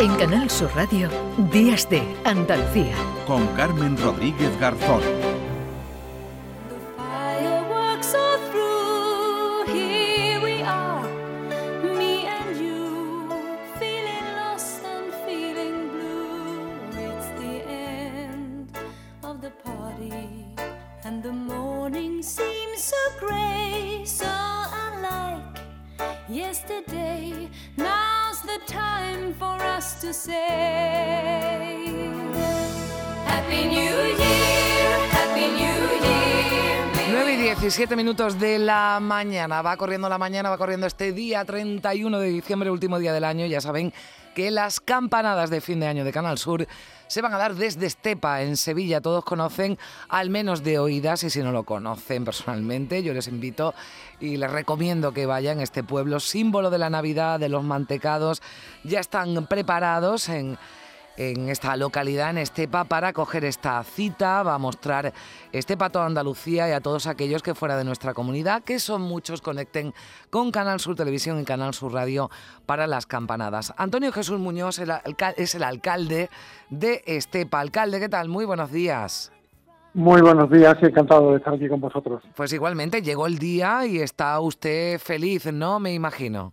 En Canal Sur Radio, Días de Andalucía. Con Carmen Rodríguez Garzón. Fireworks are through, here we are, me and you, feeling lost and feeling blue. It's the end of the party, and the morning seems so grey, so unlike yesterday. Time for us to say, Happy New Year, Happy New Year. may 9 y 17 minutos de la mañana. Va corriendo la mañana, va corriendo este día 31 de diciembre, último día del año. Ya saben que las campanadas de fin de año de Canal Sur se van a dar desde Estepa, en Sevilla. Todos conocen, al menos de oídas, y si no lo conocen personalmente, yo les invito y les recomiendo que vayan a este pueblo, símbolo de la Navidad, de los mantecados. Ya están preparados en en esta localidad, en Estepa, para coger esta cita. Va a mostrar Estepa a toda Andalucía y a todos aquellos que fuera de nuestra comunidad, que son muchos, conecten con Canal Sur Televisión y Canal Sur Radio para las campanadas. Antonio Jesús Muñoz es el alcalde de Estepa. Alcalde, ¿qué tal? Muy buenos días. Muy buenos días encantado de estar aquí con vosotros. Pues igualmente llegó el día y está usted feliz, ¿no? Me imagino.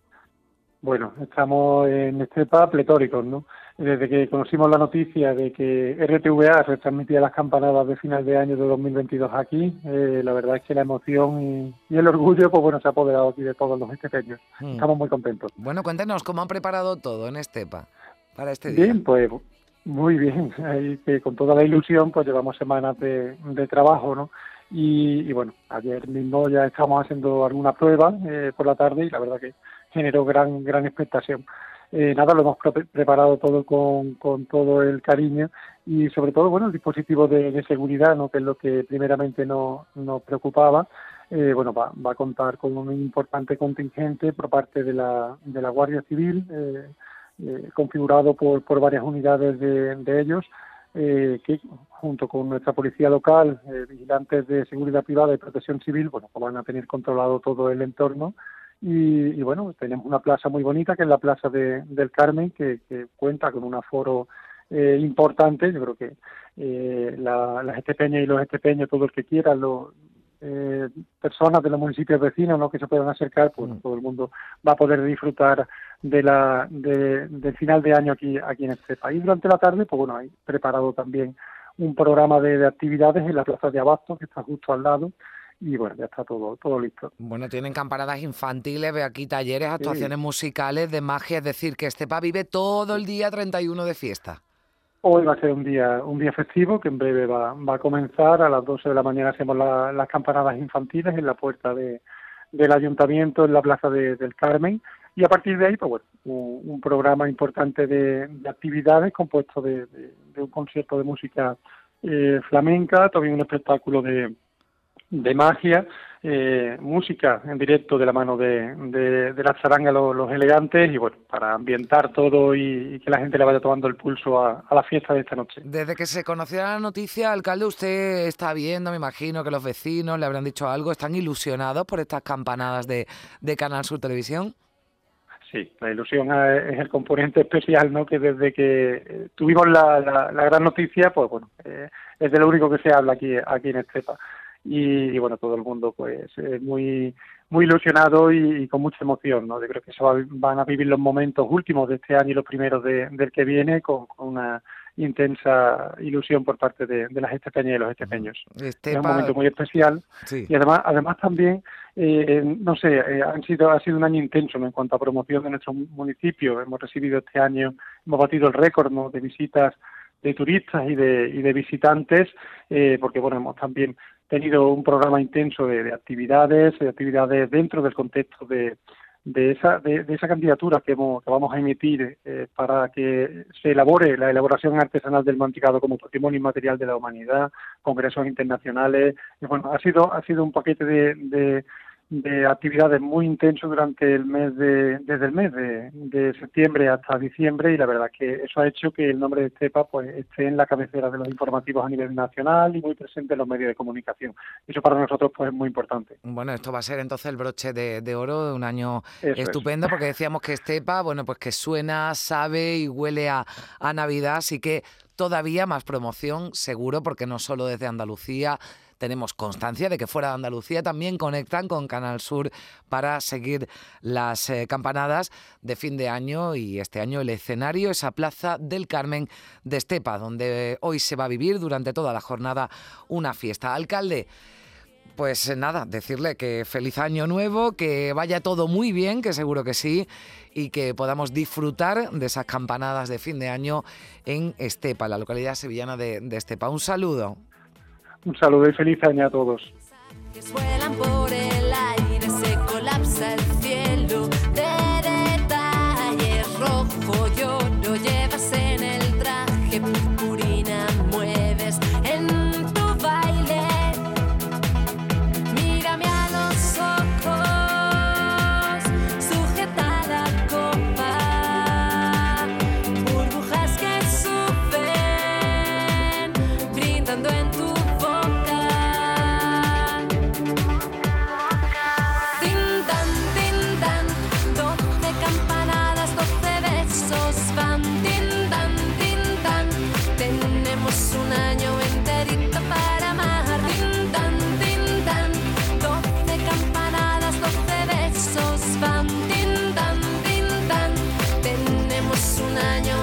Bueno, estamos en Estepa pletóricos, ¿no? Desde que conocimos la noticia de que RTVA retransmitía las campanadas de final de año de 2022 aquí, eh, la verdad es que la emoción y, y el orgullo, pues bueno, se ha apoderado aquí de todos los estepeños. Mm. Estamos muy contentos. Bueno, cuéntenos cómo han preparado todo en Estepa para este día. Bien, pues muy bien. Ahí que con toda la ilusión, pues llevamos semanas de, de trabajo, ¿no? Y, y bueno, ayer mismo ya estamos haciendo alguna prueba eh, por la tarde y la verdad que generó gran gran expectación. Eh, nada, lo hemos pre- preparado todo con, con todo el cariño y sobre todo, bueno, el dispositivo de, seguridad, ¿no? que es lo que primeramente no- nos preocupaba. Eh, bueno, va, va a contar con un importante contingente por parte de la, de la Guardia Civil, eh, eh, configurado por, por varias unidades de, de ellos, eh, que junto con nuestra policía local, eh, vigilantes de seguridad privada y protección civil, bueno, pues van a tener controlado todo el entorno. Y, y bueno, tenemos una plaza muy bonita, que es la Plaza de- del Carmen, que, que cuenta con un aforo eh, importante. Yo creo que eh, la- las estepeñas y los estepeños, todo el que quiera, los, eh, personas de los municipios vecinos ¿no? que se puedan acercar, pues Mm. todo el mundo va a poder disfrutar de la de- del final de año aquí aquí en este país. Durante la tarde, pues bueno, hay preparado también un programa de, de actividades en la plaza de Abasto, que está justo al lado, y bueno, ya está todo todo listo. Bueno, tienen campanadas infantiles, veo aquí talleres, actuaciones musicales, de magia, es decir, que Estepa vive todo el día 31 de fiesta. Hoy va a ser un día un día festivo que en breve va, va a comenzar. A las 12 de la mañana hacemos la- las campanadas infantiles en la puerta de, del ayuntamiento en la plaza de- del Carmen. Y a partir de ahí, pues bueno, un, un programa importante de, de actividades compuesto de un concierto de música eh, flamenca, también un espectáculo de, de magia, eh, música en directo de la mano de, de, de la charanga los, los elegantes y bueno, para ambientar todo y, y que la gente le vaya tomando el pulso a, a la fiesta de esta noche. Desde que se conociera la noticia, alcalde, usted está viendo, me imagino que los vecinos le habrán dicho algo, están ilusionados por estas campanadas de, de Canal Sur Televisión. Sí, la ilusión es el componente especial, ¿no? Que desde que eh, tuvimos la, la, la gran noticia, pues bueno, eh, es de lo único que se habla aquí aquí en Estepa. Y, y, bueno, todo el mundo pues eh, muy muy ilusionado y, y, con mucha emoción, ¿no? Yo creo que se va, van a vivir los momentos últimos de este año y los primeros de, del que viene con, con una intensa ilusión por parte de, de las estepeñas y los estepeños. Estepa... Es un momento muy especial sí. y además además también eh, no sé eh, han sido ha sido un año intenso ¿no? en cuanto a promoción de nuestro municipio hemos recibido este año hemos batido el récord ¿no? de visitas de turistas y de y de visitantes eh, porque bueno hemos también tenido un programa intenso de, de actividades de actividades dentro del contexto de de esa de, de esa candidatura que, hemos, que, vamos a emitir eh, para que se elabore la elaboración artesanal del mantecado como patrimonio inmaterial de la humanidad, congresos internacionales, y bueno, ha sido ha sido un paquete de, de, de actividades muy intensos durante el mes de, desde el mes de, de, septiembre hasta diciembre y la verdad que eso ha hecho que el nombre de Estepa pues esté en la cabecera de los informativos a nivel nacional y muy presente en los medios de comunicación. Eso para nosotros pues es muy importante. Bueno, esto va a ser entonces el broche de, de oro de un año eso estupendo es. porque decíamos que Estepa, bueno, pues que suena, sabe y huele a, a Navidad, así que todavía más promoción seguro porque no solo desde Andalucía tenemos constancia de que fuera de Andalucía también conectan con Canal Sur para seguir las eh, campanadas de fin de año y este año el escenario esa Plaza del Carmen de Estepa, donde hoy se va a vivir durante toda la jornada una fiesta. Alcalde, pues nada, decirle que feliz año nuevo, que vaya todo muy bien, que seguro que sí, y que podamos disfrutar de esas campanadas de fin de año en Estepa, la localidad sevillana de, de Estepa. Un saludo. Un saludo y feliz año a todos. на нем.